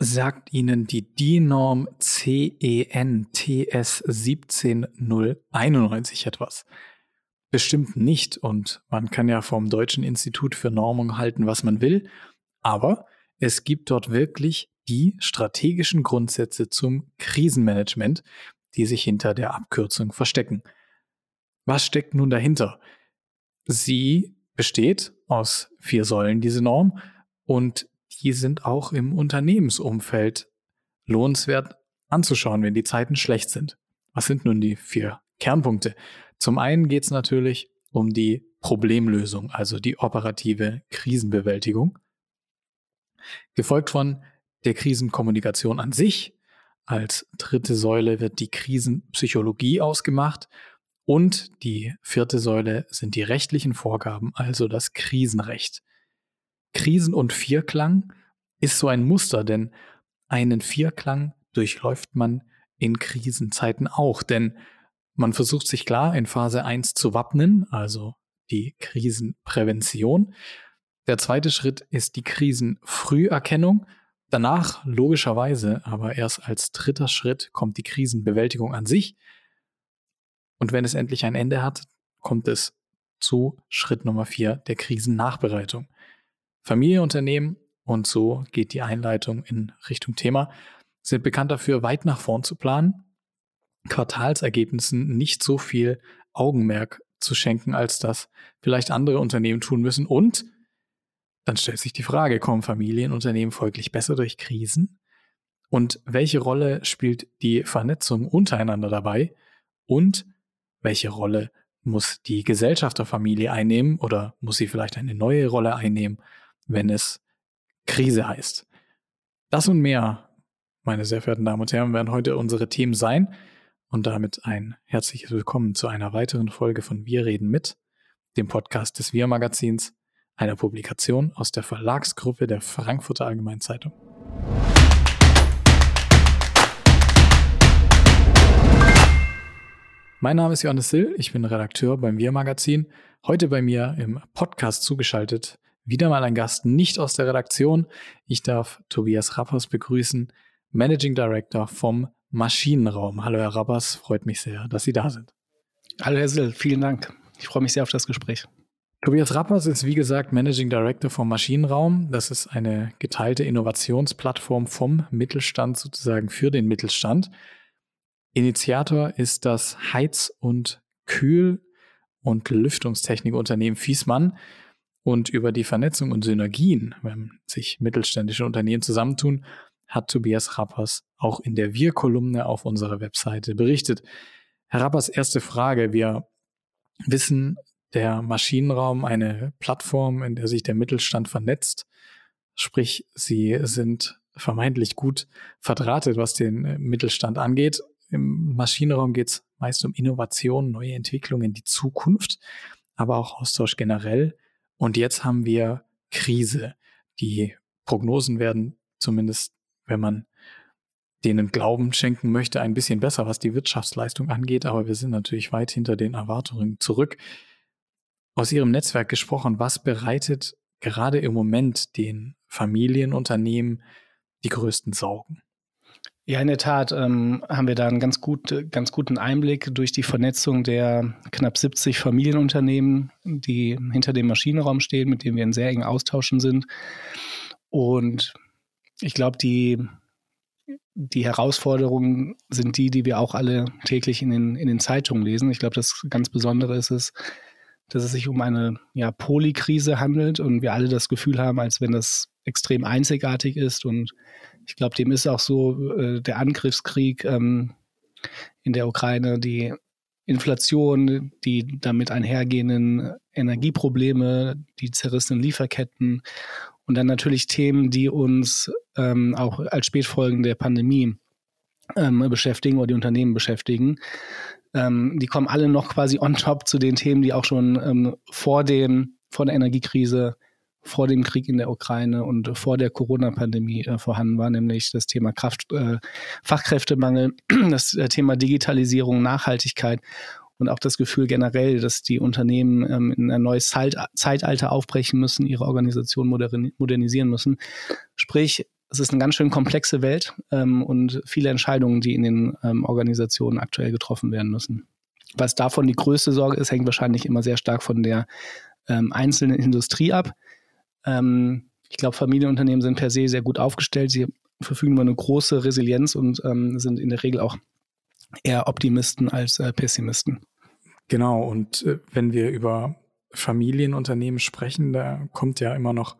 Sagt Ihnen die DIN-Norm CEN TS 17091 etwas? Bestimmt nicht und man kann ja vom Deutschen Institut für Normung halten, was man will, aber es gibt dort wirklich die strategischen Grundsätze zum Krisenmanagement, die sich hinter der Abkürzung verstecken. Was steckt nun dahinter? Sie besteht aus vier Säulen, diese Norm, und die sind auch im Unternehmensumfeld lohnenswert anzuschauen, wenn die Zeiten schlecht sind. Was sind nun die vier Kernpunkte? Zum einen geht es natürlich um die Problemlösung, also die operative Krisenbewältigung, gefolgt von der Krisenkommunikation an sich. Als dritte Säule wird die Krisenpsychologie ausgemacht und die vierte Säule sind die rechtlichen Vorgaben, also das Krisenrecht. Krisen- und Vierklang ist so ein Muster, denn einen Vierklang durchläuft man in Krisenzeiten auch, denn man versucht sich klar in Phase 1 zu wappnen, also die Krisenprävention. Der zweite Schritt ist die Krisenfrüherkennung. Danach logischerweise, aber erst als dritter Schritt kommt die Krisenbewältigung an sich. Und wenn es endlich ein Ende hat, kommt es zu Schritt Nummer vier der Krisennachbereitung. Familienunternehmen, und so geht die Einleitung in Richtung Thema, sind bekannt dafür, weit nach vorn zu planen, Quartalsergebnissen nicht so viel Augenmerk zu schenken, als das vielleicht andere Unternehmen tun müssen. Und dann stellt sich die Frage, kommen Familienunternehmen folglich besser durch Krisen? Und welche Rolle spielt die Vernetzung untereinander dabei? Und welche Rolle muss die Gesellschafterfamilie einnehmen oder muss sie vielleicht eine neue Rolle einnehmen? Wenn es Krise heißt. Das und mehr, meine sehr verehrten Damen und Herren, werden heute unsere Themen sein. Und damit ein herzliches Willkommen zu einer weiteren Folge von Wir reden mit, dem Podcast des Wir Magazins, einer Publikation aus der Verlagsgruppe der Frankfurter Allgemeinen Zeitung. Mein Name ist Johannes Sill, ich bin Redakteur beim Wir Magazin. Heute bei mir im Podcast zugeschaltet wieder mal ein Gast nicht aus der Redaktion. Ich darf Tobias Rappers begrüßen, Managing Director vom Maschinenraum. Hallo Herr Rappers, freut mich sehr, dass Sie da sind. Hallo Herr Sill, vielen Dank. Ich freue mich sehr auf das Gespräch. Tobias Rappers ist wie gesagt Managing Director vom Maschinenraum. Das ist eine geteilte Innovationsplattform vom Mittelstand sozusagen für den Mittelstand. Initiator ist das Heiz- und Kühl- und Lüftungstechnikunternehmen Fiesmann. Und über die Vernetzung und Synergien, wenn sich mittelständische Unternehmen zusammentun, hat Tobias Rappers auch in der Wir-Kolumne auf unserer Webseite berichtet. Herr Rappers, erste Frage. Wir wissen, der Maschinenraum eine Plattform, in der sich der Mittelstand vernetzt. Sprich, Sie sind vermeintlich gut verdrahtet, was den Mittelstand angeht. Im Maschinenraum geht es meist um Innovation, neue Entwicklungen, die Zukunft, aber auch Austausch generell. Und jetzt haben wir Krise. Die Prognosen werden zumindest, wenn man denen Glauben schenken möchte, ein bisschen besser, was die Wirtschaftsleistung angeht, aber wir sind natürlich weit hinter den Erwartungen zurück. Aus Ihrem Netzwerk gesprochen, was bereitet gerade im Moment den Familienunternehmen die größten Sorgen? Ja, in der Tat ähm, haben wir da einen ganz, gut, ganz guten Einblick durch die Vernetzung der knapp 70 Familienunternehmen, die hinter dem Maschinenraum stehen, mit denen wir in sehr engen Austauschen sind. Und ich glaube, die, die Herausforderungen sind die, die wir auch alle täglich in den, in den Zeitungen lesen. Ich glaube, das ganz Besondere ist es, dass es sich um eine ja, Polykrise handelt und wir alle das Gefühl haben, als wenn das extrem einzigartig ist und ich glaube, dem ist auch so äh, der Angriffskrieg ähm, in der Ukraine, die Inflation, die damit einhergehenden Energieprobleme, die zerrissenen Lieferketten und dann natürlich Themen, die uns ähm, auch als Spätfolgen der Pandemie ähm, beschäftigen oder die Unternehmen beschäftigen. Ähm, die kommen alle noch quasi on top zu den Themen, die auch schon ähm, vor, dem, vor der Energiekrise vor dem Krieg in der Ukraine und vor der Corona-Pandemie äh, vorhanden war, nämlich das Thema Kraft, äh, Fachkräftemangel, das äh, Thema Digitalisierung, Nachhaltigkeit und auch das Gefühl generell, dass die Unternehmen ähm, in ein neues Zeit Zeitalter aufbrechen müssen, ihre Organisation modernisieren müssen. Sprich, es ist eine ganz schön komplexe Welt ähm, und viele Entscheidungen, die in den ähm, Organisationen aktuell getroffen werden müssen. Was davon die größte Sorge ist, hängt wahrscheinlich immer sehr stark von der ähm, einzelnen Industrie ab. Ähm, ich glaube, Familienunternehmen sind per se sehr gut aufgestellt. Sie verfügen über eine große Resilienz und ähm, sind in der Regel auch eher Optimisten als äh, Pessimisten. Genau, und äh, wenn wir über Familienunternehmen sprechen, da kommt ja immer noch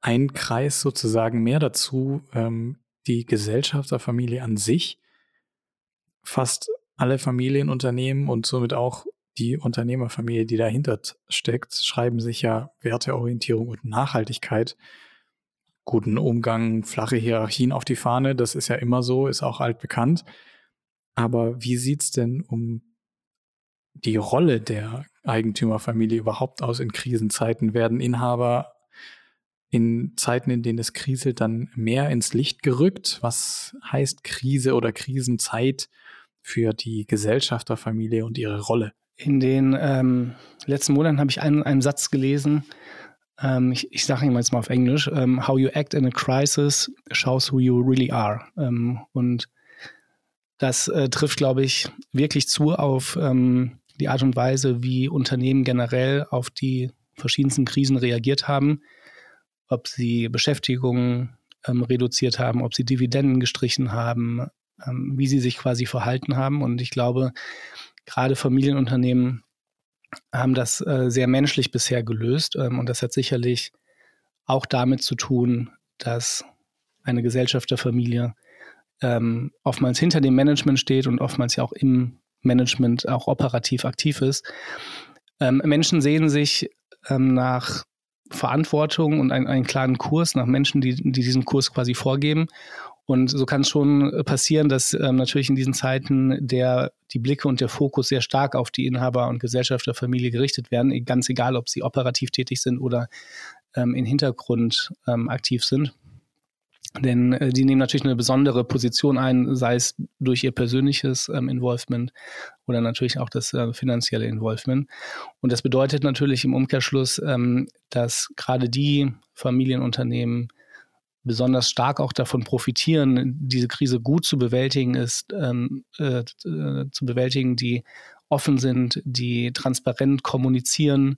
ein Kreis sozusagen mehr dazu, ähm, die Gesellschafterfamilie an sich. Fast alle Familienunternehmen und somit auch die Unternehmerfamilie, die dahinter steckt, schreiben sich ja Werteorientierung und Nachhaltigkeit, guten Umgang, flache Hierarchien auf die Fahne. Das ist ja immer so, ist auch altbekannt. Aber wie sieht's denn um die Rolle der Eigentümerfamilie überhaupt aus in Krisenzeiten? Werden Inhaber in Zeiten, in denen es kriselt, dann mehr ins Licht gerückt? Was heißt Krise oder Krisenzeit für die Gesellschafterfamilie und ihre Rolle? In den ähm, letzten Monaten habe ich einen, einen Satz gelesen, ähm, ich, ich sage ihn jetzt mal auf Englisch, ähm, How you act in a crisis shows who you really are. Ähm, und das äh, trifft, glaube ich, wirklich zu auf ähm, die Art und Weise, wie Unternehmen generell auf die verschiedensten Krisen reagiert haben. Ob sie Beschäftigung ähm, reduziert haben, ob sie Dividenden gestrichen haben, wie sie sich quasi verhalten haben. Und ich glaube, gerade Familienunternehmen haben das äh, sehr menschlich bisher gelöst. Ähm, und das hat sicherlich auch damit zu tun, dass eine Gesellschaft der Familie ähm, oftmals hinter dem Management steht und oftmals ja auch im Management auch operativ aktiv ist. Ähm, Menschen sehen sich ähm, nach Verantwortung und einen, einen klaren Kurs, nach Menschen, die, die diesen Kurs quasi vorgeben. Und so kann es schon äh, passieren, dass ähm, natürlich in diesen Zeiten der, die Blicke und der Fokus sehr stark auf die Inhaber und Gesellschaft der Familie gerichtet werden, e, ganz egal, ob sie operativ tätig sind oder ähm, im Hintergrund ähm, aktiv sind. Denn äh, die nehmen natürlich eine besondere Position ein, sei es durch ihr persönliches ähm, Involvement oder natürlich auch das äh, finanzielle Involvement. Und das bedeutet natürlich im Umkehrschluss, ähm, dass gerade die Familienunternehmen besonders stark auch davon profitieren, diese Krise gut zu bewältigen ist, ähm, äh, äh, zu bewältigen, die offen sind, die transparent kommunizieren,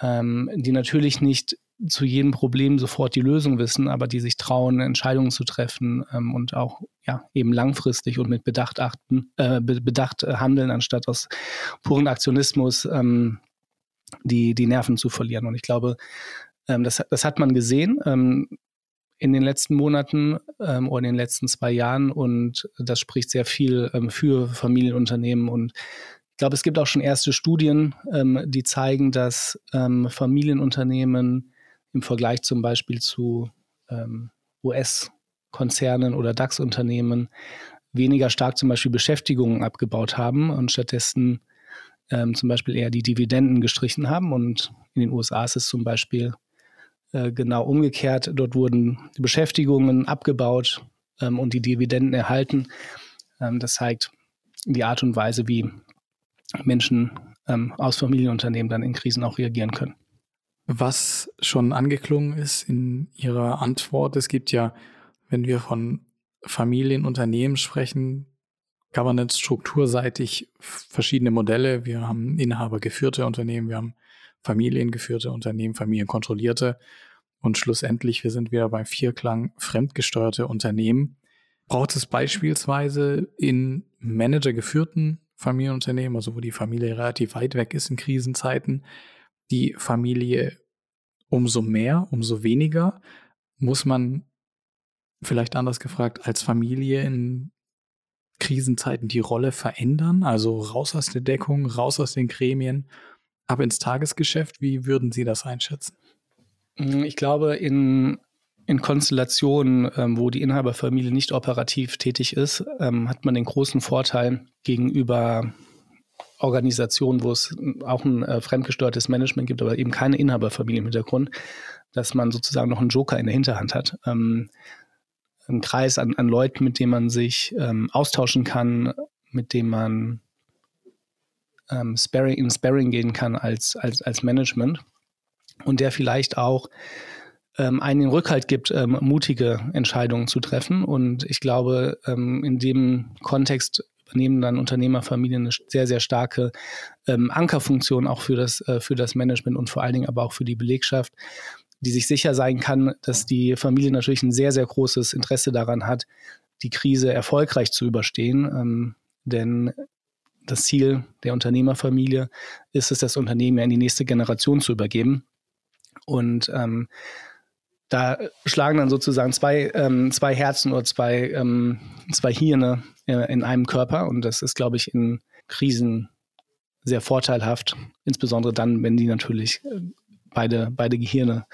ähm, die natürlich nicht zu jedem Problem sofort die Lösung wissen, aber die sich trauen, Entscheidungen zu treffen ähm, und auch ja eben langfristig und mit Bedacht achten, äh, Bedacht handeln, anstatt aus puren Aktionismus ähm, die, die Nerven zu verlieren. Und ich glaube, ähm, das, das hat man gesehen. In den letzten Monaten ähm, oder in den letzten zwei Jahren und das spricht sehr viel ähm, für Familienunternehmen und ich glaube, es gibt auch schon erste Studien, ähm, die zeigen, dass ähm, Familienunternehmen im Vergleich zum Beispiel zu ähm, US-Konzernen oder DAX-Unternehmen weniger stark zum Beispiel Beschäftigungen abgebaut haben und stattdessen ähm, zum Beispiel eher die Dividenden gestrichen haben. Und in den USA ist es zum Beispiel genau umgekehrt. Dort wurden Beschäftigungen abgebaut ähm, und die Dividenden erhalten. Ähm, das zeigt die Art und Weise, wie Menschen ähm, aus Familienunternehmen dann in Krisen auch reagieren können. Was schon angeklungen ist in Ihrer Antwort, es gibt ja, wenn wir von Familienunternehmen sprechen, Governance strukturseitig verschiedene Modelle. Wir haben inhabergeführte Unternehmen, wir haben familiengeführte Unternehmen, familienkontrollierte und schlussendlich, wir sind wieder beim Vierklang fremdgesteuerte Unternehmen. Braucht es beispielsweise in managergeführten Familienunternehmen, also wo die Familie relativ weit weg ist in Krisenzeiten, die Familie umso mehr, umso weniger muss man vielleicht anders gefragt als Familie in Krisenzeiten die Rolle verändern, also raus aus der Deckung, raus aus den Gremien, ab ins Tagesgeschäft. Wie würden Sie das einschätzen? Mm, ich glaube, in, in Konstellationen, ähm, wo die Inhaberfamilie nicht operativ tätig ist, ähm, hat man den großen Vorteil gegenüber Organisationen, wo es auch ein äh, fremdgesteuertes Management gibt, aber eben keine Inhaberfamilie im Hintergrund, dass man sozusagen noch einen Joker in der Hinterhand hat. Ähm, einen Kreis an, an Leuten, mit denen man sich ähm, austauschen kann, mit dem man ähm, Sparring, in Sparring gehen kann als, als, als Management und der vielleicht auch ähm, einen Rückhalt gibt, ähm, mutige Entscheidungen zu treffen. Und ich glaube, ähm, in dem Kontext übernehmen dann Unternehmerfamilien eine sehr, sehr starke ähm, Ankerfunktion auch für das, äh, für das Management und vor allen Dingen aber auch für die Belegschaft, die sich sicher sein kann, dass die Familie natürlich ein sehr, sehr großes Interesse daran hat, die Krise erfolgreich zu überstehen. Ähm, denn das Ziel der Unternehmerfamilie ist es, das Unternehmen ja in die nächste Generation zu übergeben. Und ähm, da schlagen dann sozusagen zwei, ähm, zwei Herzen oder zwei, ähm, zwei Hirne äh, in einem Körper. Und das ist, glaube ich, in Krisen sehr vorteilhaft, insbesondere dann, wenn die natürlich äh, beide, beide Gehirne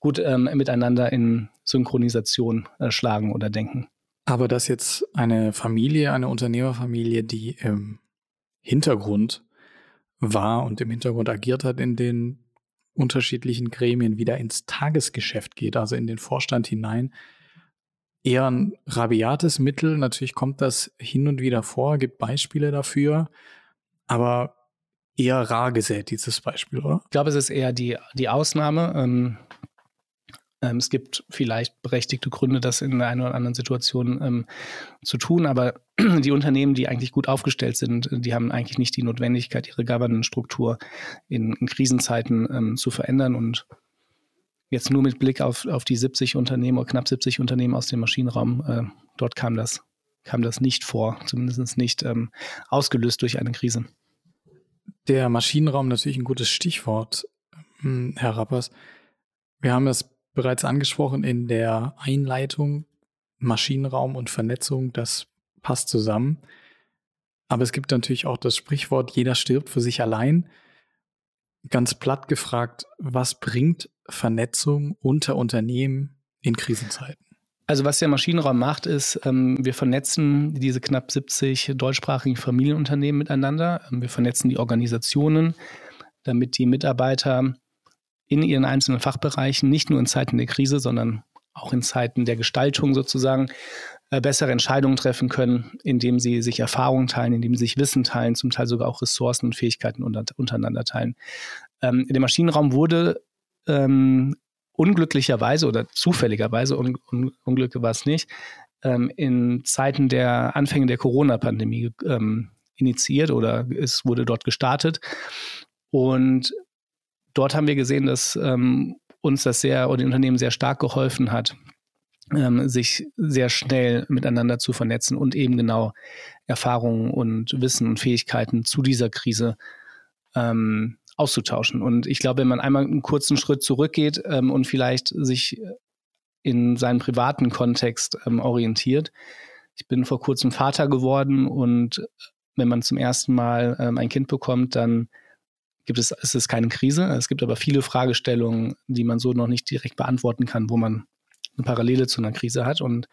gut ähm, miteinander in Synchronisation äh, schlagen oder denken. Aber dass jetzt eine Familie, eine Unternehmerfamilie, die im Hintergrund war und im Hintergrund agiert hat in den unterschiedlichen Gremien wieder ins Tagesgeschäft geht, also in den Vorstand hinein. Eher ein rabiates Mittel. Natürlich kommt das hin und wieder vor, gibt Beispiele dafür, aber eher rar gesät, dieses Beispiel, oder? Ich glaube, es ist eher die, die Ausnahme. Ähm, es gibt vielleicht berechtigte Gründe, das in der einen oder anderen Situation ähm, zu tun, aber die Unternehmen, die eigentlich gut aufgestellt sind, die haben eigentlich nicht die Notwendigkeit, ihre Governance-Struktur in, in, Krisenzeiten ähm, zu verändern und jetzt nur mit Blick auf, auf die 70 Unternehmen oder knapp 70 Unternehmen aus dem Maschinenraum, äh, dort kam das, kam das nicht vor, zumindest nicht ähm, ausgelöst durch eine Krise. Der Maschinenraum natürlich ein gutes Stichwort, hm, Herr Rappers. Wir haben das bereits angesprochen in der Einleitung. Maschinenraum und Vernetzung, das passt zusammen. Aber es gibt natürlich auch das Sprichwort, jeder stirbt für sich allein. Ganz platt gefragt, was bringt Vernetzung unter Unternehmen in Krisenzeiten? Also was der Maschinenraum macht, ist, ähm, wir vernetzen diese knapp 70 deutschsprachigen Familienunternehmen miteinander. Ähm, wir vernetzen die Organisationen, damit die Mitarbeiter in ihren einzelnen Fachbereichen, nicht nur in Zeiten der Krise, sondern auch in Zeiten der Gestaltung sozusagen, äh, bessere Entscheidungen treffen können, indem sie sich Erfahrungen teilen, indem sie sich Wissen teilen, zum Teil sogar auch Ressourcen und Fähigkeiten unter, untereinander teilen. Ähm, der Maschinenraum wurde ähm, unglücklicherweise oder zufälligerweise, un, un, Unglücke war es nicht, ähm, in Zeiten der Anfänge der Corona-Pandemie ähm, initiiert oder es wurde dort gestartet. Und dort haben wir gesehen, dass ähm, uns das sehr oder den Unternehmen sehr stark geholfen hat, ähm, sich sehr schnell miteinander zu vernetzen und eben genau Erfahrungen und Wissen und Fähigkeiten zu dieser Krise ähm, auszutauschen. Und ich glaube, wenn man einmal einen kurzen Schritt zurückgeht ähm, und vielleicht sich in seinen privaten Kontext ähm, orientiert. Ich bin vor kurzem Vater geworden und wenn man zum ersten Mal ähm, ein Kind bekommt, dann gibt es, es ist keine Krise. Es gibt aber viele Fragestellungen, die man so noch nicht direkt beantworten kann, wo man eine Parallele zu einer Krise hat. Und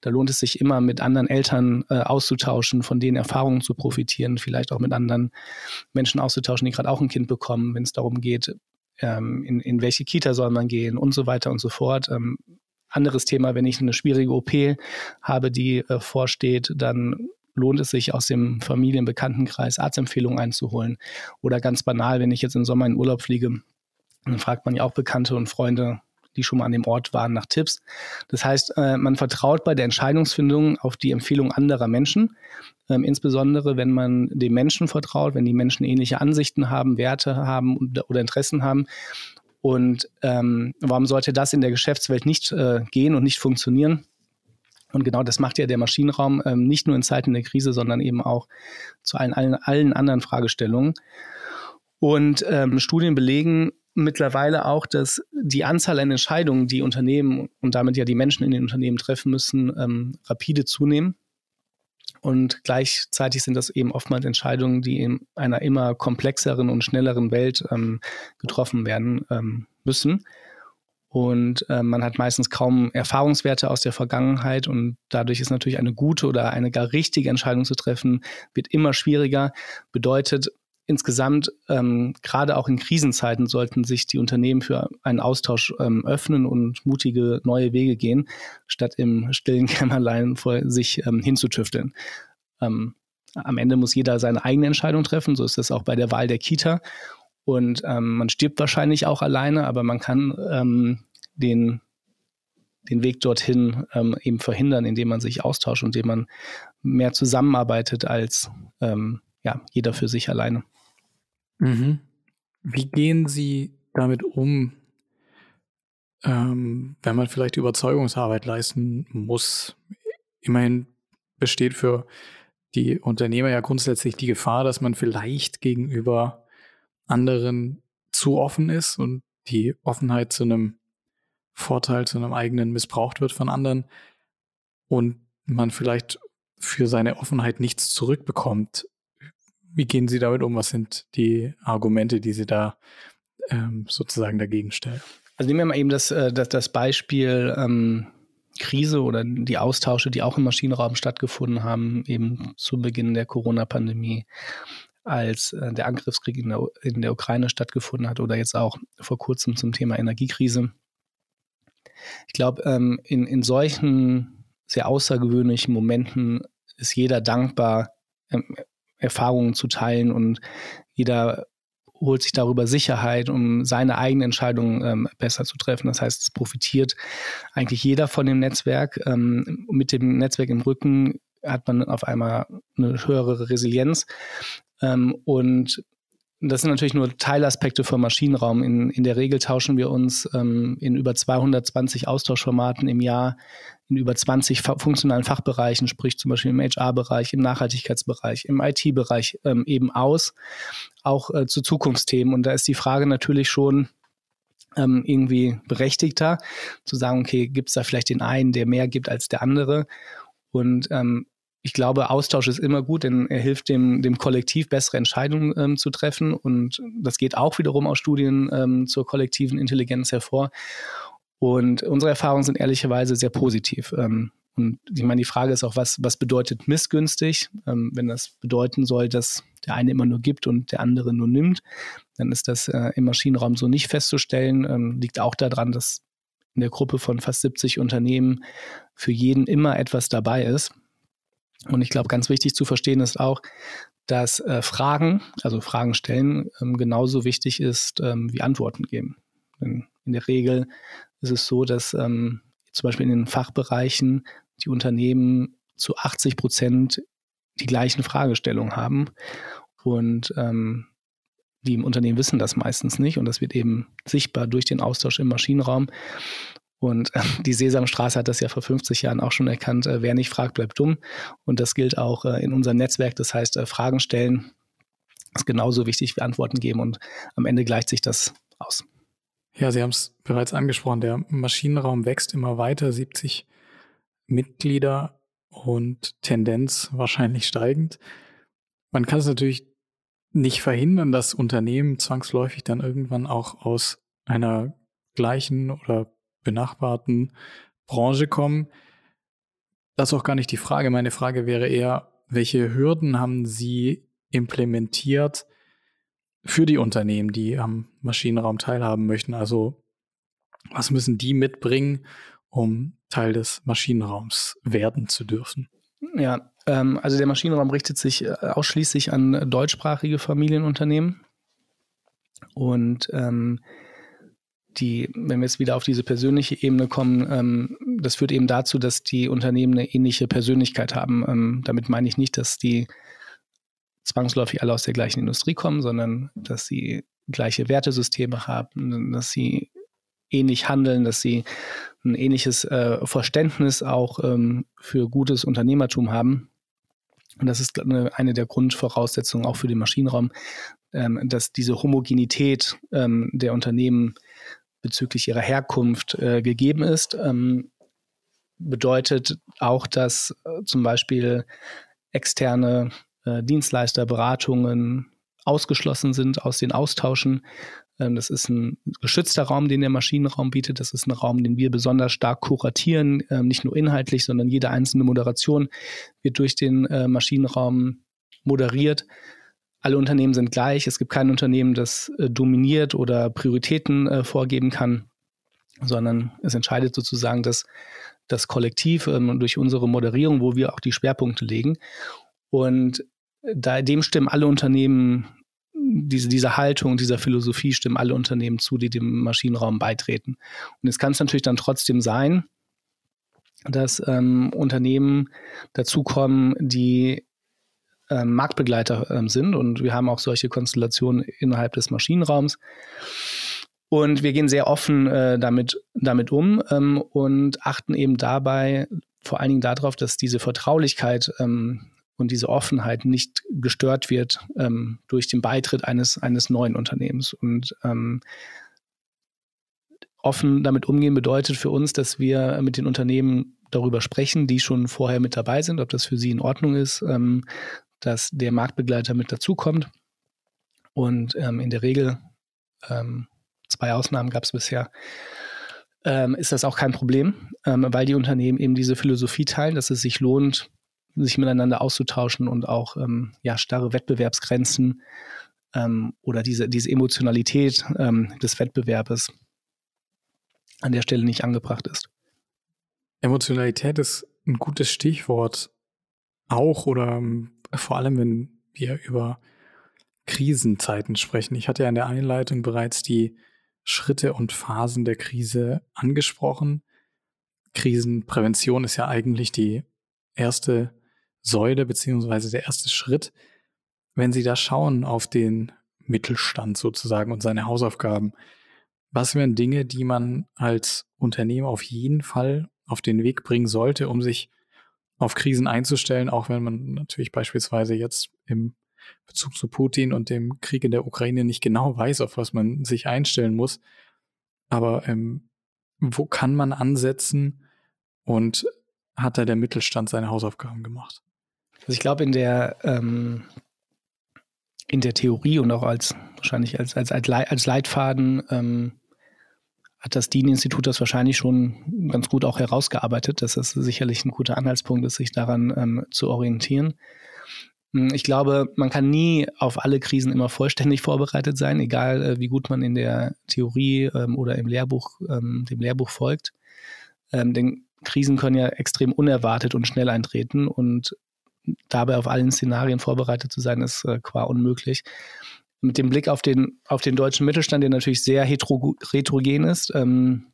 da lohnt es sich immer, mit anderen Eltern äh, auszutauschen, von denen Erfahrungen zu profitieren, vielleicht auch mit anderen Menschen auszutauschen, die gerade auch ein Kind bekommen, wenn es darum geht, ähm, in, in welche Kita soll man gehen und so weiter und so fort. Ähm, anderes Thema, wenn ich eine schwierige OP habe, die äh, vorsteht, dann lohnt es sich aus dem Familienbekanntenkreis Arztempfehlungen einzuholen. Oder ganz banal, wenn ich jetzt im Sommer in Urlaub fliege, dann fragt man ja auch Bekannte und Freunde, die schon mal an dem Ort waren, nach Tipps. Das heißt, äh, man vertraut bei der Entscheidungsfindung auf die Empfehlung anderer Menschen, ähm, insbesondere wenn man den Menschen vertraut, wenn die Menschen ähnliche Ansichten haben, Werte haben oder Interessen haben. Und ähm, warum sollte das in der Geschäftswelt nicht äh, gehen und nicht funktionieren? Und genau das macht ja der Maschinenraum ähm, nicht nur in Zeiten der Krise, sondern eben auch zu allen, allen, allen anderen Fragestellungen. Und ähm, Studien belegen, mittlerweile auch, dass die Anzahl an Entscheidungen, die Unternehmen und damit ja die Menschen in den Unternehmen treffen müssen, ähm, rapide zunehmen. Und gleichzeitig sind das eben oftmals Entscheidungen, die in einer immer komplexeren und schnelleren Welt ähm, getroffen werden ähm, müssen. Und äh, man hat meistens kaum Erfahrungswerte aus der Vergangenheit und dadurch ist natürlich eine gute oder eine gar richtige Entscheidung zu treffen, wird immer schwieriger. Bedeutet, insgesamt, ähm, gerade auch in Krisenzeiten, sollten sich die Unternehmen für einen Austausch ähm, öffnen und mutige neue Wege gehen, statt im stillen Kämmerlein vor sich ähm, hinzutüfteln. Ähm, am Ende muss jeder seine eigene Entscheidung treffen, so ist es auch bei der Wahl der Kita. Und ähm, man stirbt wahrscheinlich auch alleine, aber man kann ähm, den, den Weg dorthin ähm, eben verhindern, indem man sich austauscht und indem man mehr zusammenarbeitet als ähm, ja, jeder für sich alleine. Mhm. Wie gehen Sie damit um, ähm, wenn man vielleicht Überzeugungsarbeit leisten muss? Immerhin besteht für die Unternehmer ja grundsätzlich die Gefahr, dass man vielleicht gegenüber anderen zu offen ist und die Offenheit zu einem Vorteil, zu einem eigenen missbraucht wird von anderen und man vielleicht für seine Offenheit nichts zurückbekommt. Wie gehen Sie damit um? Was sind die Argumente, die Sie da ähm, sozusagen dagegen stellen? Also nehmen wir mal eben das, äh, das, das Beispiel ähm, Krise oder die Austausche, die auch im Maschinenraum stattgefunden haben, eben zu Beginn der Corona-Pandemie, als äh, der Angriffskrieg in der, in der Ukraine stattgefunden hat oder jetzt auch vor kurzem zum Thema Energiekrise. Ich glaube, ähm, in, in solchen sehr außergewöhnlichen Momenten ist jeder dankbar, ähm, Erfahrungen zu teilen und jeder holt sich darüber Sicherheit, um seine eigene Entscheidung ähm, besser zu treffen. Das heißt, es profitiert eigentlich jeder von dem Netzwerk. Ähm, mit dem Netzwerk im Rücken hat man auf einmal eine höhere Resilienz. Ähm, und das sind natürlich nur Teilaspekte vom Maschinenraum. In, in der Regel tauschen wir uns ähm, in über 220 Austauschformaten im Jahr in über 20 funktionalen Fachbereichen, sprich zum Beispiel im HR-Bereich, im Nachhaltigkeitsbereich, im IT-Bereich ähm, eben aus, auch äh, zu Zukunftsthemen. Und da ist die Frage natürlich schon, ähm, irgendwie berechtigter, zu sagen, okay, gibt es da vielleicht den einen, der mehr gibt als der andere? Und ähm, ich glaube, Austausch ist immer gut, denn er hilft dem, dem Kollektiv bessere Entscheidungen ähm, zu treffen. Und das geht auch wiederum aus Studien ähm, zur kollektiven Intelligenz hervor. Und unsere Erfahrungen sind ehrlicherweise sehr positiv. Ähm, und ich meine, die Frage ist auch, was, was bedeutet missgünstig? Ähm, wenn das bedeuten soll, dass der eine immer nur gibt und der andere nur nimmt, dann ist das äh, im Maschinenraum so nicht festzustellen. Ähm, liegt auch daran, dass in der Gruppe von fast 70 Unternehmen für jeden immer etwas dabei ist. Und ich glaube, ganz wichtig zu verstehen ist auch, dass äh, Fragen, also Fragen stellen, ähm, genauso wichtig ist ähm, wie Antworten geben. Denn in der Regel ist es so, dass ähm, zum Beispiel in den Fachbereichen die Unternehmen zu 80 Prozent die gleichen Fragestellungen haben. Und ähm, die im Unternehmen wissen das meistens nicht. Und das wird eben sichtbar durch den Austausch im Maschinenraum. Und äh, die Sesamstraße hat das ja vor 50 Jahren auch schon erkannt, äh, wer nicht fragt, bleibt dumm. Und das gilt auch äh, in unserem Netzwerk. Das heißt, äh, Fragen stellen ist genauso wichtig wie Antworten geben und am Ende gleicht sich das aus. Ja, Sie haben es bereits angesprochen, der Maschinenraum wächst immer weiter, 70 Mitglieder und Tendenz wahrscheinlich steigend. Man kann es natürlich nicht verhindern, dass Unternehmen zwangsläufig dann irgendwann auch aus einer gleichen oder benachbarten Branche kommen. Das ist auch gar nicht die Frage. Meine Frage wäre eher, welche Hürden haben Sie implementiert für die Unternehmen, die am Maschinenraum teilhaben möchten? Also was müssen die mitbringen, um Teil des Maschinenraums werden zu dürfen? Ja, ähm, also der Maschinenraum richtet sich äh, ausschließlich an deutschsprachige Familienunternehmen. Und ähm, die, wenn wir jetzt wieder auf diese persönliche Ebene kommen, ähm, das führt eben dazu, dass die Unternehmen eine ähnliche Persönlichkeit haben. Ähm, damit meine ich nicht, dass die zwangsläufig alle aus der gleichen Industrie kommen, sondern dass sie gleiche Wertesysteme haben, dass sie ähnlich handeln, dass sie ein ähnliches äh, Verständnis auch ähm, für gutes Unternehmertum haben. Und das ist eine, eine der Grundvoraussetzungen auch für den Maschinenraum, ähm, dass diese Homogenität ähm, der Unternehmen bezüglich ihrer Herkunft äh, gegeben ist. Ähm, bedeutet auch, dass äh, zum Beispiel externe äh, Dienstleister, Beratungen ausgeschlossen sind aus den Austauschen. Ähm, das ist ein geschützter Raum, den der Maschinenraum bietet. Das ist ein Raum, den wir besonders stark kuratieren, ähm, nicht nur inhaltlich, sondern jede einzelne Moderation wird durch den äh, Maschinenraum moderiert alle Unternehmen sind gleich. Es gibt kein Unternehmen, das äh, dominiert oder Prioritäten äh, vorgeben kann, sondern es entscheidet sozusagen das, das Kollektiv ähm, durch unsere Moderierung, wo wir auch die Schwerpunkte legen. Und da dem stimmen alle Unternehmen diese, diese Haltung, dieser Philosophie stimmen alle Unternehmen zu, die dem Maschinenraum beitreten. Und jetzt kann es natürlich dann trotzdem sein, dass ähm, Unternehmen dazukommen, die ähm, Marktbegleiter ähm, sind. Und wir haben auch solche Konstellationen innerhalb des Maschinenraums. Und wir gehen sehr offen äh, damit, damit um ähm, und achten eben dabei vor allen Dingen darauf, dass diese Vertraulichkeit ähm, und diese Offenheit nicht gestört wird ähm, durch den Beitritt eines, eines neuen Unternehmens. Und ähm, offen damit umgehen bedeutet für uns, dass wir mit den Unternehmen darüber sprechen, die schon vorher mit dabei sind, ob das für sie in Ordnung ist, ähm, dass der Marktbegleiter mit dazukommt. Und ähm, in der Regel, ähm, zwei Ausnahmen gab es bisher, ähm, ist das auch kein Problem, ähm, weil die Unternehmen eben diese Philosophie teilen, dass es sich lohnt, sich miteinander auszutauschen und auch ähm, ja, starre Wettbewerbsgrenzen ähm, oder diese, diese Emotionalität des Wettbewerbes an der Stelle nicht angebracht ist. Emotionalität ist ein gutes Stichwort. Auch oder vor allem, wenn wir über Krisenzeiten sprechen. Ich hatte ja in der Einleitung bereits die Schritte und Phasen der Krise angesprochen. Krisenprävention ist ja eigentlich die erste Säule beziehungsweise der erste Schritt. Wenn Sie da schauen auf den Mittelstand sozusagen und seine Hausaufgaben, was wären Dinge, die man als Unternehmen auf jeden Fall auf den Weg bringen sollte, um sich auf Krisen einzustellen, auch wenn man natürlich beispielsweise jetzt im Bezug zu Putin und dem Krieg in der Ukraine nicht genau weiß, auf was man sich einstellen muss. Aber ähm, wo kann man ansetzen und hat da der Mittelstand seine Hausaufgaben gemacht? Also ich glaube, in der ähm, in der Theorie und auch als wahrscheinlich als, als, als Leitfaden ähm, hat das DIN-Institut das wahrscheinlich schon ganz gut auch herausgearbeitet, dass es sicherlich ein guter Anhaltspunkt ist, sich daran ähm, zu orientieren. Hm, ich glaube, man kann nie auf alle Krisen immer vollständig vorbereitet sein, egal äh, wie gut man in der Theorie ähm, oder im Lehrbuch, ähm, dem Lehrbuch folgt. Ähm, denn Krisen können ja extrem unerwartet und schnell eintreten und dabei auf allen Szenarien vorbereitet zu sein, ist äh, qua unmöglich. Mit dem Blick auf den, auf den deutschen Mittelstand, der natürlich sehr heterogen ist, ähm,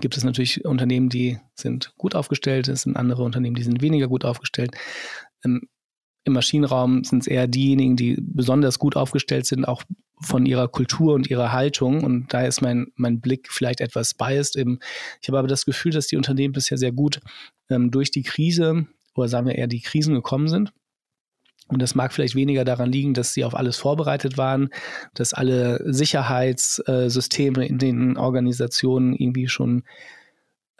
gibt es natürlich Unternehmen, die sind gut aufgestellt, es sind andere Unternehmen, die sind weniger gut aufgestellt. Ähm, Im Maschinenraum sind es eher diejenigen, die besonders gut aufgestellt sind, auch von ihrer Kultur und ihrer Haltung. Und da ist mein, mein Blick vielleicht etwas biased. Ich habe aber das Gefühl, dass die Unternehmen bisher sehr gut ähm, durch die Krise oder sagen wir eher die Krisen gekommen sind. Und das mag vielleicht weniger daran liegen, dass sie auf alles vorbereitet waren, dass alle Sicherheitssysteme in den Organisationen irgendwie schon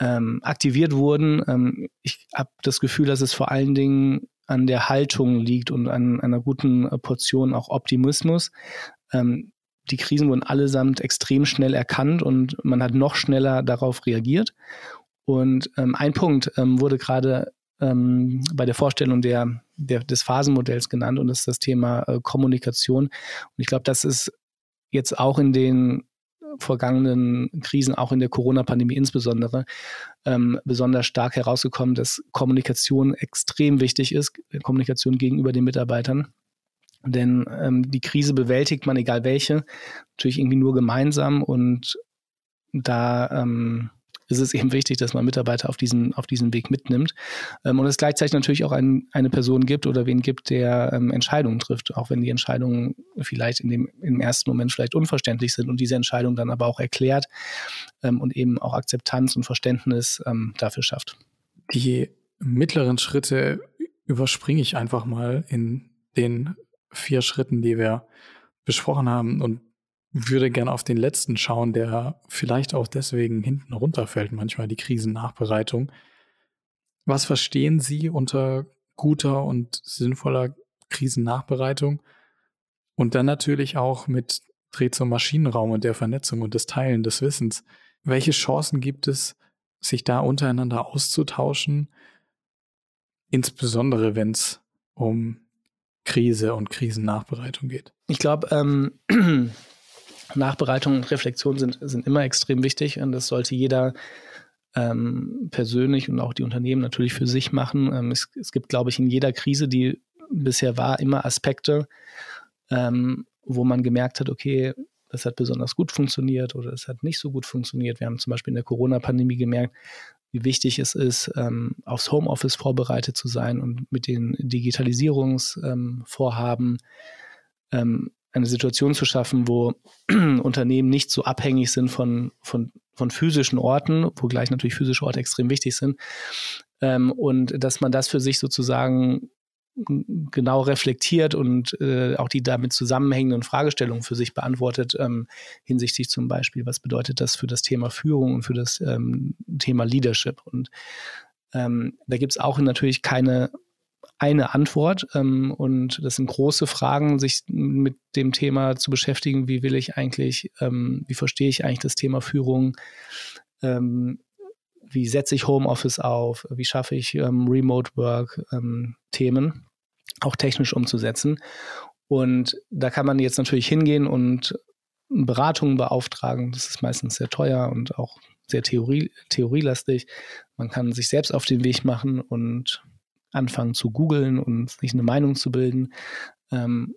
ähm, aktiviert wurden. Ähm, ich habe das Gefühl, dass es vor allen Dingen an der Haltung liegt und an, einer guten Portion auch Optimismus. Ähm, die Krisen wurden allesamt extrem schnell erkannt und man hat noch schneller darauf reagiert. Und ähm, ein Punkt ähm, wurde gerade ähm, bei der Vorstellung der, der, des Phasenmodells genannt und das ist das Thema äh, Kommunikation. Und ich glaube, das ist jetzt auch in den vergangenen Krisen, auch in der Corona-Pandemie insbesondere, ähm, besonders stark herausgekommen, dass Kommunikation extrem wichtig ist, Kommunikation gegenüber den Mitarbeitern. Denn ähm, die Krise bewältigt man, egal welche, natürlich irgendwie nur gemeinsam und da ähm, ist es eben wichtig, dass man Mitarbeiter auf diesen, auf diesen Weg mitnimmt ähm, und es gleichzeitig natürlich auch ein, eine Person gibt oder wen gibt, der ähm, Entscheidungen trifft, auch wenn die Entscheidungen vielleicht in dem, im ersten Moment vielleicht unverständlich sind und diese Entscheidung dann aber auch erklärt ähm, und eben auch Akzeptanz und Verständnis ähm, dafür schafft. Die mittleren Schritte überspringe ich einfach mal in den vier Schritten, die wir besprochen haben und würde gern auf den letzten schauen, der vielleicht auch deswegen hinten runterfällt, manchmal die Krisennachbereitung. Was verstehen Sie unter guter und sinnvoller Krisennachbereitung? Und dann natürlich auch mit Dreh zum Maschinenraum und der Vernetzung und des Teilen des Wissens. Welche Chancen gibt es, sich da untereinander auszutauschen? Insbesondere wenn es um Krise und Krisennachbereitung geht. Ich glaube, ähm, Nachbereitung und Reflexion sind, sind immer extrem wichtig und das sollte jeder ähm, persönlich und auch die Unternehmen natürlich für sich machen. Ähm, es, es, gibt, glaube ich, in jeder Krise, die bisher war, immer Aspekte, ähm, wo man gemerkt hat, okay, das hat besonders gut funktioniert oder es hat nicht so gut funktioniert. Wir haben zum Beispiel in der Corona-Pandemie gemerkt, wie wichtig es ist, ähm, aufs Homeoffice vorbereitet zu sein und mit den Digitalisierungsvorhaben ähm, eine Situation zu schaffen, wo Unternehmen nicht so abhängig sind von, von, von physischen Orten, wo gleich natürlich physische Orte extrem wichtig sind. Ähm, und dass man das für sich sozusagen genau reflektiert und äh, auch die damit zusammenhängenden Fragestellungen für sich beantwortet, ähm, hinsichtlich zum Beispiel, was bedeutet das für das Thema Führung und für das ähm, Thema Leadership. Und ähm, da gibt es auch natürlich keine eine Antwort. Ähm, und das sind große Fragen, sich mit dem Thema zu beschäftigen. Wie will ich eigentlich, ähm, wie verstehe ich eigentlich das Thema Führung? Ähm, wie setze ich Homeoffice auf? Wie schaffe ich ähm, Remote Work ähm, Themen auch technisch umzusetzen? Und da kann man jetzt natürlich hingehen und Beratungen beauftragen. Das ist meistens sehr teuer und auch sehr theorie, theorielastig. Man kann sich selbst auf den Weg machen und anfangen zu googeln und sich eine Meinung zu bilden. Ähm,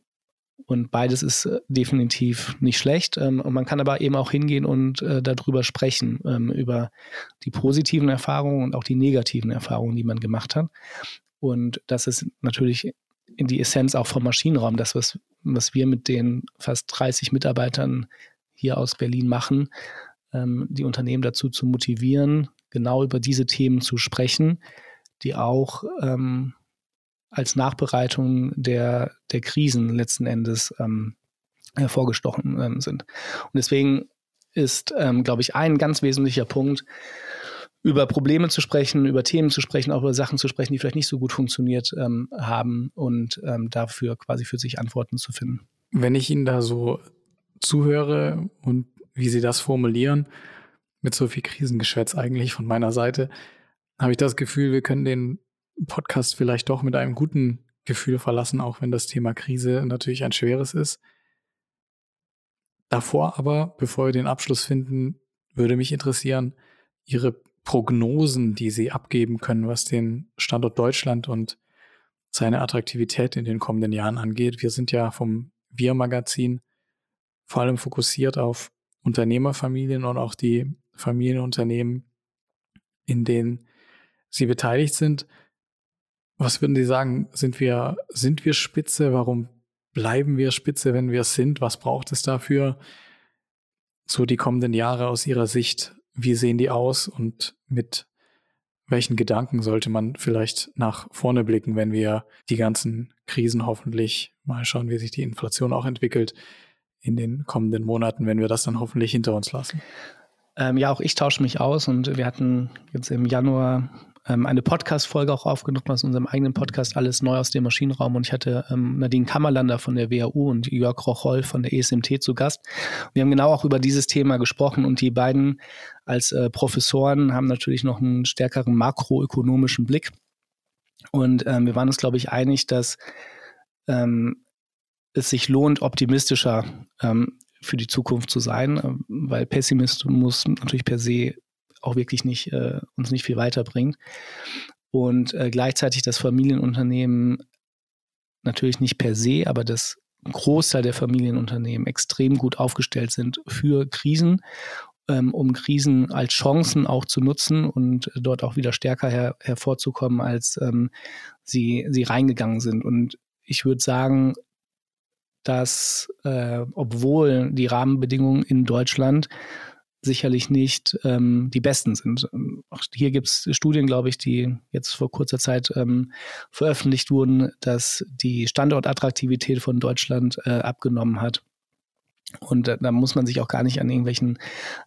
und beides ist äh, definitiv nicht schlecht. Ähm, und man kann aber eben auch hingehen und äh, darüber sprechen, ähm, über die positiven Erfahrungen und auch die negativen Erfahrungen, die man gemacht hat. Und das ist natürlich in die Essenz auch vom Maschinenraum, das, was, was wir mit den fast 30 Mitarbeitern hier aus Berlin machen, ähm, die Unternehmen dazu zu motivieren, genau über diese Themen zu sprechen die auch ähm, als Nachbereitung der, der Krisen letzten Endes ähm, hervorgestochen ähm, sind. Und deswegen ist, ähm, glaube ich, ein ganz wesentlicher Punkt, über Probleme zu sprechen, über Themen zu sprechen, auch über Sachen zu sprechen, die vielleicht nicht so gut funktioniert ähm, haben und ähm, dafür quasi für sich Antworten zu finden. Wenn ich Ihnen da so zuhöre und wie Sie das formulieren, mit so viel Krisengeschwätz eigentlich von meiner Seite, habe ich das Gefühl, wir können den Podcast vielleicht doch mit einem guten Gefühl verlassen, auch wenn das Thema Krise natürlich ein schweres ist. Davor aber, bevor wir den Abschluss finden, würde mich interessieren, Ihre Prognosen, die Sie abgeben können, was den Standort Deutschland und seine Attraktivität in den kommenden Jahren angeht. Wir sind ja vom Wir-Magazin vor allem fokussiert auf Unternehmerfamilien und auch die Familienunternehmen, in denen Sie beteiligt sind. Was würden Sie sagen? Sind wir, sind wir Spitze? Warum bleiben wir Spitze, wenn wir es sind? Was braucht es dafür? So die kommenden Jahre aus Ihrer Sicht, wie sehen die aus und mit welchen Gedanken sollte man vielleicht nach vorne blicken, wenn wir die ganzen Krisen hoffentlich mal schauen, wie sich die Inflation auch entwickelt in den kommenden Monaten, wenn wir das dann hoffentlich hinter uns lassen? Ähm, ja, auch ich tausche mich aus und wir hatten jetzt im Januar ähm, eine Podcast-Folge auch aufgenommen aus unserem eigenen Podcast Alles neu aus dem Maschinenraum und ich hatte ähm, Nadine Kammerlander von der WHU und Jörg Rocholl von der ESMT zu Gast. Wir haben genau auch über dieses Thema gesprochen und die beiden als äh, Professoren haben natürlich noch einen stärkeren makroökonomischen Blick und ähm, wir waren uns, glaube ich, einig, dass ähm, es sich lohnt, optimistischer ähm, für die Zukunft zu sein, äh, weil Pessimismus natürlich per se auch wirklich nicht, äh, uns nicht viel weiterbringt. Und äh, gleichzeitig das Familienunternehmen natürlich nicht per se, aber das Großteil der Familienunternehmen extrem gut aufgestellt sind für Krisen, ähm, um Krisen als Chancen auch zu nutzen und dort auch wieder stärker her hervorzukommen, als ähm, sie, sie reingegangen sind. Und ich würde sagen, dass äh, obwohl die Rahmenbedingungen in Deutschland sicherlich nicht ähm, die besten sind. Auch hier gibt es Studien, glaube ich, die jetzt vor kurzer Zeit ähm, veröffentlicht wurden, dass die Standortattraktivität von Deutschland äh, abgenommen hat. Und äh, da muss man sich auch gar nicht an irgendwelchen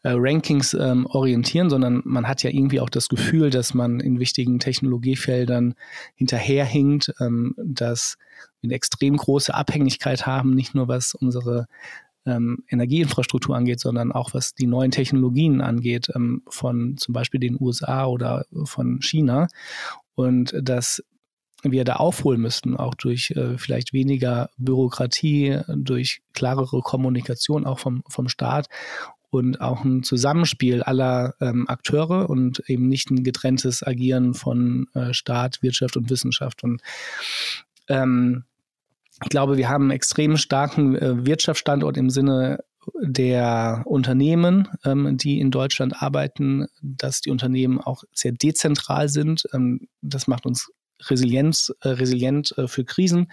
äh, Rankings ähm, orientieren, sondern man hat ja irgendwie auch das Gefühl, dass man in wichtigen Technologiefeldern hinterherhinkt, ähm, dass wir eine extrem große Abhängigkeit haben, nicht nur was unsere ähm, Energieinfrastruktur angeht, sondern auch was die neuen Technologien angeht, ähm, von zum Beispiel den USA oder von China. Und dass wir da aufholen müssten, auch durch äh, vielleicht weniger Bürokratie, durch klarere Kommunikation auch vom, vom Staat und auch ein Zusammenspiel aller ähm, Akteure und eben nicht ein getrenntes Agieren von äh, Staat, Wirtschaft und Wissenschaft. Und ähm, ich glaube, wir haben einen extrem starken äh, Wirtschaftsstandort im Sinne der Unternehmen, ähm, die in Deutschland arbeiten, dass die Unternehmen auch sehr dezentral sind. Ähm, das macht uns Resilienz, äh, resilient äh, für Krisen.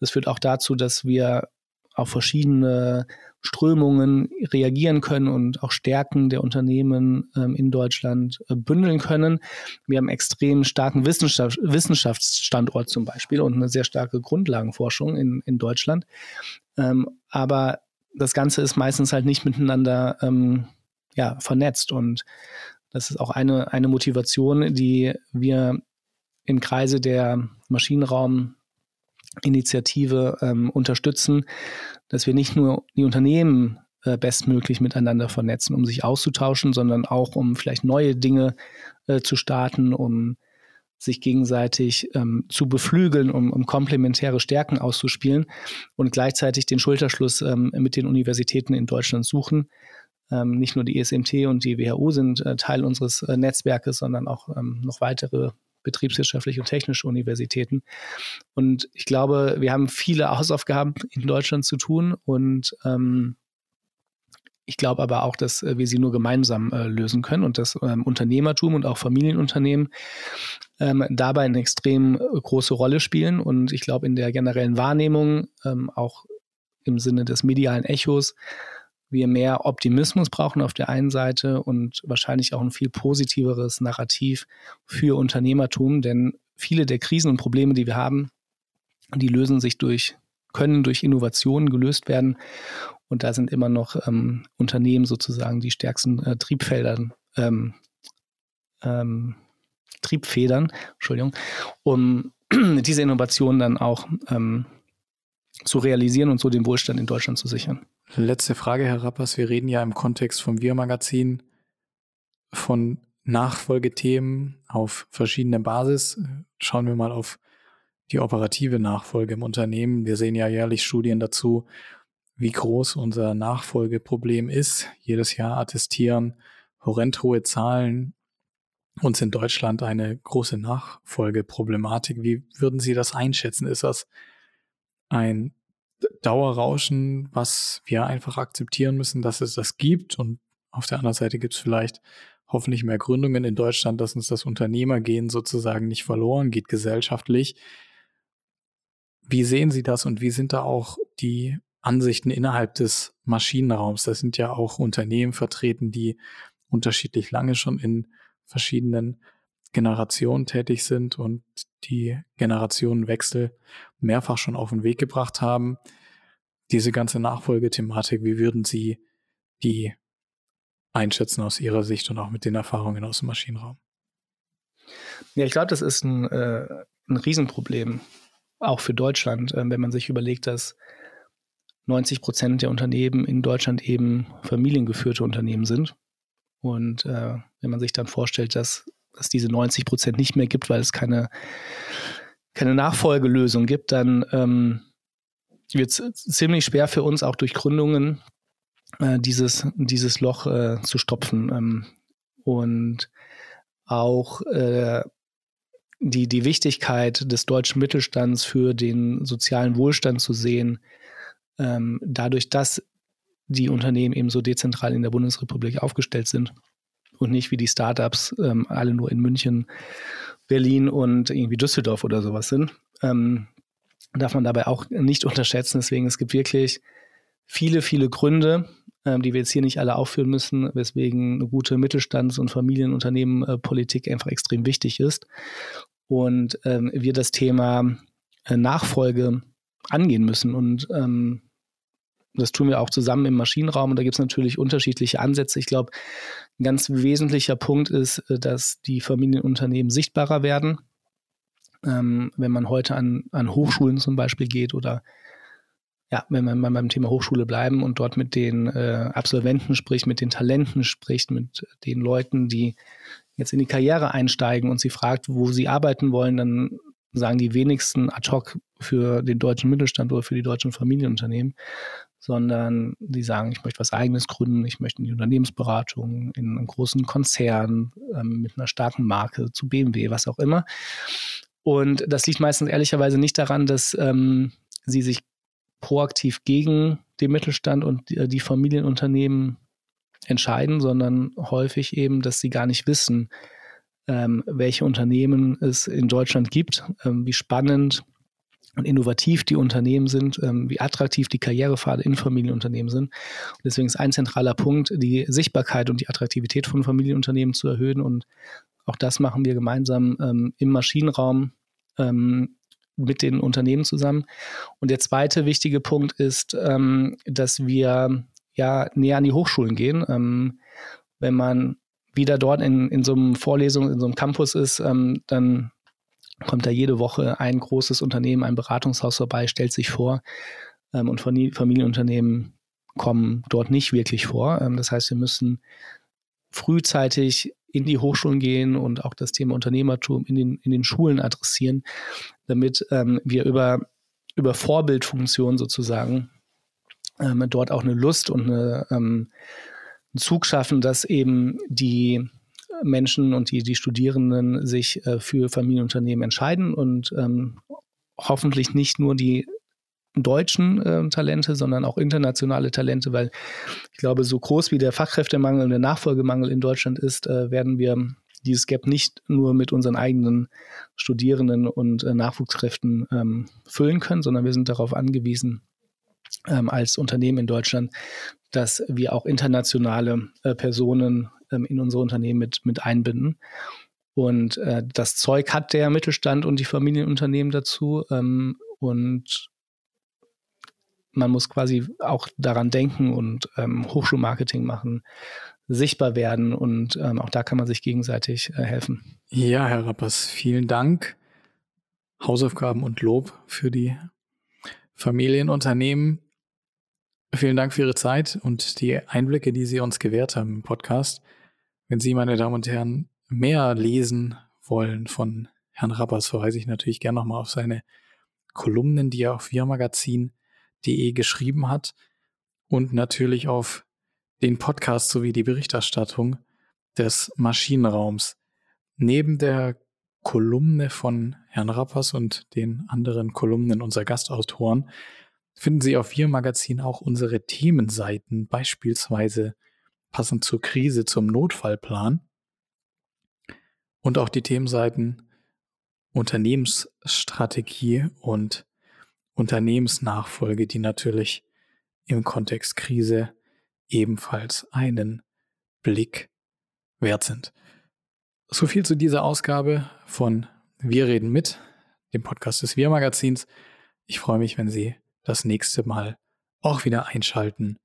Das führt auch dazu, dass wir auf verschiedene Strömungen reagieren können und auch Stärken der Unternehmen ähm, in Deutschland äh, bündeln können. Wir haben einen extrem starken Wissenschaft, Wissenschaftsstandort zum Beispiel und eine sehr starke Grundlagenforschung in, in Deutschland. Ähm, aber das Ganze ist meistens halt nicht miteinander ähm, ja, vernetzt und das ist auch eine, eine Motivation, die wir im Kreise der Maschinenrauminitiative ähm, unterstützen, dass wir nicht nur die Unternehmen äh, bestmöglich miteinander vernetzen, um sich auszutauschen, sondern auch um vielleicht neue Dinge äh, zu starten, um sich gegenseitig ähm, zu beflügeln, um, um komplementäre Stärken auszuspielen und gleichzeitig den Schulterschluss ähm, mit den Universitäten in Deutschland suchen. Ähm, nicht nur die ESMT und die WHO sind äh, Teil unseres äh, Netzwerkes, sondern auch ähm, noch weitere betriebswirtschaftliche und technische Universitäten. Und ich glaube, wir haben viele Hausaufgaben in Deutschland zu tun und ähm, ich glaube aber auch, dass äh, wir sie nur gemeinsam äh, lösen können und dass ähm, Unternehmertum und auch Familienunternehmen ähm, dabei eine extrem äh, große Rolle spielen. Und ich glaube, in der generellen Wahrnehmung, ähm, auch im Sinne des medialen Echos, wir mehr Optimismus brauchen auf der einen Seite und wahrscheinlich auch ein viel positiveres Narrativ für Unternehmertum, denn viele der Krisen und Probleme, die wir haben, die lösen sich durch, können durch Innovationen gelöst werden. Und da sind immer noch ähm, Unternehmen sozusagen die stärksten äh, Triebfeldern, ähm, ähm, Triebfedern, Entschuldigung, um diese Innovationen dann auch ähm, zu realisieren und so den Wohlstand in Deutschland zu sichern. Letzte Frage, Herr Rappers. Wir reden ja im Kontext vom Wir-Magazin von Nachfolgethemen auf verschiedene Basis. Schauen wir mal auf die operative Nachfolge im Unternehmen. Wir sehen ja jährlich Studien dazu, wie groß unser Nachfolgeproblem ist. Jedes Jahr attestieren horrend hohe Zahlen uns in Deutschland eine große Nachfolgeproblematik. Wie würden Sie das einschätzen? Ist das ein Dauerrauschen, was wir einfach akzeptieren müssen, dass es das gibt. Und auf der anderen Seite gibt es vielleicht hoffentlich mehr Gründungen in Deutschland, dass uns das Unternehmergehen sozusagen nicht verloren geht gesellschaftlich. Wie sehen Sie das und wie sind da auch die Ansichten innerhalb des Maschinenraums? Da sind ja auch Unternehmen vertreten, die unterschiedlich lange schon in verschiedenen Generationen tätig sind und die Generationenwechsel mehrfach schon auf den Weg gebracht haben. Diese ganze Nachfolgethematik, wie würden Sie die einschätzen aus Ihrer Sicht und auch mit den Erfahrungen aus dem Maschinenraum? Ja, ich glaube, das ist ein, äh, ein Riesenproblem, auch für Deutschland, äh, wenn man sich überlegt, dass 90 Prozent der Unternehmen in Deutschland eben familiengeführte Unternehmen sind. Und äh, wenn man sich dann vorstellt, dass es diese 90 Prozent nicht mehr gibt, weil es keine, keine Nachfolgelösung gibt, dann ähm, wird es ziemlich schwer für uns auch durch Gründungen äh, dieses, dieses Loch äh, zu stopfen. Ähm, und auch äh, die, die Wichtigkeit des deutschen Mittelstands für den sozialen Wohlstand zu sehen, ähm, dadurch, dass die Unternehmen eben so dezentral in der Bundesrepublik aufgestellt sind und nicht wie die Startups ähm, alle nur in München, Berlin und irgendwie Düsseldorf oder sowas sind. Ähm, darf man dabei auch nicht unterschätzen. Deswegen, es gibt wirklich viele, viele Gründe, ähm, die wir jetzt hier nicht alle aufführen müssen, weswegen eine gute Mittelstands- und Familienunternehmenpolitik einfach extrem wichtig ist. Und ähm, wir das Thema äh, Nachfolge angehen müssen. Und ähm, das tun wir auch zusammen im Maschinenraum und da gibt es natürlich unterschiedliche Ansätze. Ich glaube, ein ganz wesentlicher Punkt ist, äh, dass die Familienunternehmen sichtbarer werden. Ähm, wenn man heute an, an Hochschulen zum Beispiel geht oder ja, wenn man beim Thema Hochschule bleiben und dort mit den äh, Absolventen spricht, mit den Talenten spricht, mit den Leuten, die jetzt in die Karriere einsteigen und sie fragt, wo sie arbeiten wollen, dann sagen die wenigsten ad hoc für den deutschen Mittelstand oder für die deutschen Familienunternehmen, sondern die sagen, ich möchte was eigenes gründen, ich möchte in die Unternehmensberatung, in einem großen Konzern ähm, mit einer starken Marke zu BMW, was auch immer. Und das liegt meistens ehrlicherweise nicht daran, dass ähm, sie sich proaktiv gegen den Mittelstand und die, die Familienunternehmen entscheiden, sondern häufig eben, dass sie gar nicht wissen, ähm, welche Unternehmen es in Deutschland gibt, ähm, wie spannend und innovativ die Unternehmen sind, ähm, wie attraktiv die Karrierepfade in Familienunternehmen sind. Und deswegen ist ein zentraler Punkt, die Sichtbarkeit und die Attraktivität von Familienunternehmen zu erhöhen. Und auch das machen wir gemeinsam ähm, im Maschinenraum ähm, mit den Unternehmen zusammen. Und der zweite wichtige Punkt ist, dass wir ja näher an die Hochschulen gehen. Wenn man wieder dort in, in so einem Vorlesung, in so einem Campus ist, dann kommt da jede Woche ein großes Unternehmen, ein Beratungshaus vorbei, stellt sich vor ähm, und Familienunternehmen kommen dort nicht wirklich vor. Ähm, das heißt, wir müssen frühzeitig in die Hochschulen gehen und auch das Thema Unternehmertum in den, in den Schulen adressieren, damit ähm, wir über, über Vorbildfunktion sozusagen ähm, dort auch eine Lust und eine, ähm, einen Zug schaffen, dass eben die Menschen und die, die Studierenden sich äh, für Familienunternehmen entscheiden und ähm, hoffentlich nicht nur die deutschen äh, Talente, sondern auch internationale Talente, weil ich glaube, so groß wie der Fachkräftemangel und der Nachfolgemangel in Deutschland ist, äh, werden wir dieses Gap nicht nur mit unseren eigenen Studierenden und äh, Nachwuchskräften ähm, füllen können, sondern wir sind darauf angewiesen, ähm, als Unternehmen in Deutschland, dass wir auch internationale äh, Personen in unsere Unternehmen mit, mit einbinden. Und äh, das Zeug hat der Mittelstand und die Familienunternehmen dazu. Ähm, und man muss quasi auch daran denken und ähm, Hochschulmarketing machen, sichtbar werden und ähm, auch da kann man sich gegenseitig äh, helfen. Ja, Herr Rappers, vielen Dank. Hausaufgaben und Lob für die Familienunternehmen. Vielen Dank für Ihre Zeit und die Einblicke, die Sie uns gewährt haben im Podcast. Wenn Sie, meine Damen und Herren, mehr lesen wollen von Herrn Rappers, verweise ich natürlich gerne nochmal auf seine Kolumnen, die er auf wirmagazin.de geschrieben hat und natürlich auf den Podcast sowie die Berichterstattung des Maschinenraums. Neben der Kolumne von Herrn Rappers und den anderen Kolumnen unserer Gastautoren finden Sie auf Wir Magazin auch unsere Themenseiten, beispielsweise passend zur Krise zum Notfallplan und auch die Themenseiten Unternehmensstrategie und Unternehmensnachfolge, die natürlich im Kontext Krise ebenfalls einen Blick wert sind. So viel zu dieser Ausgabe von Wir reden mit, dem Podcast des Wir Magazins. Ich freue mich, wenn Sie das nächste Mal auch wieder einschalten.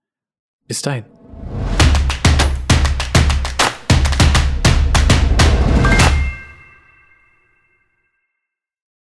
Bis dahin.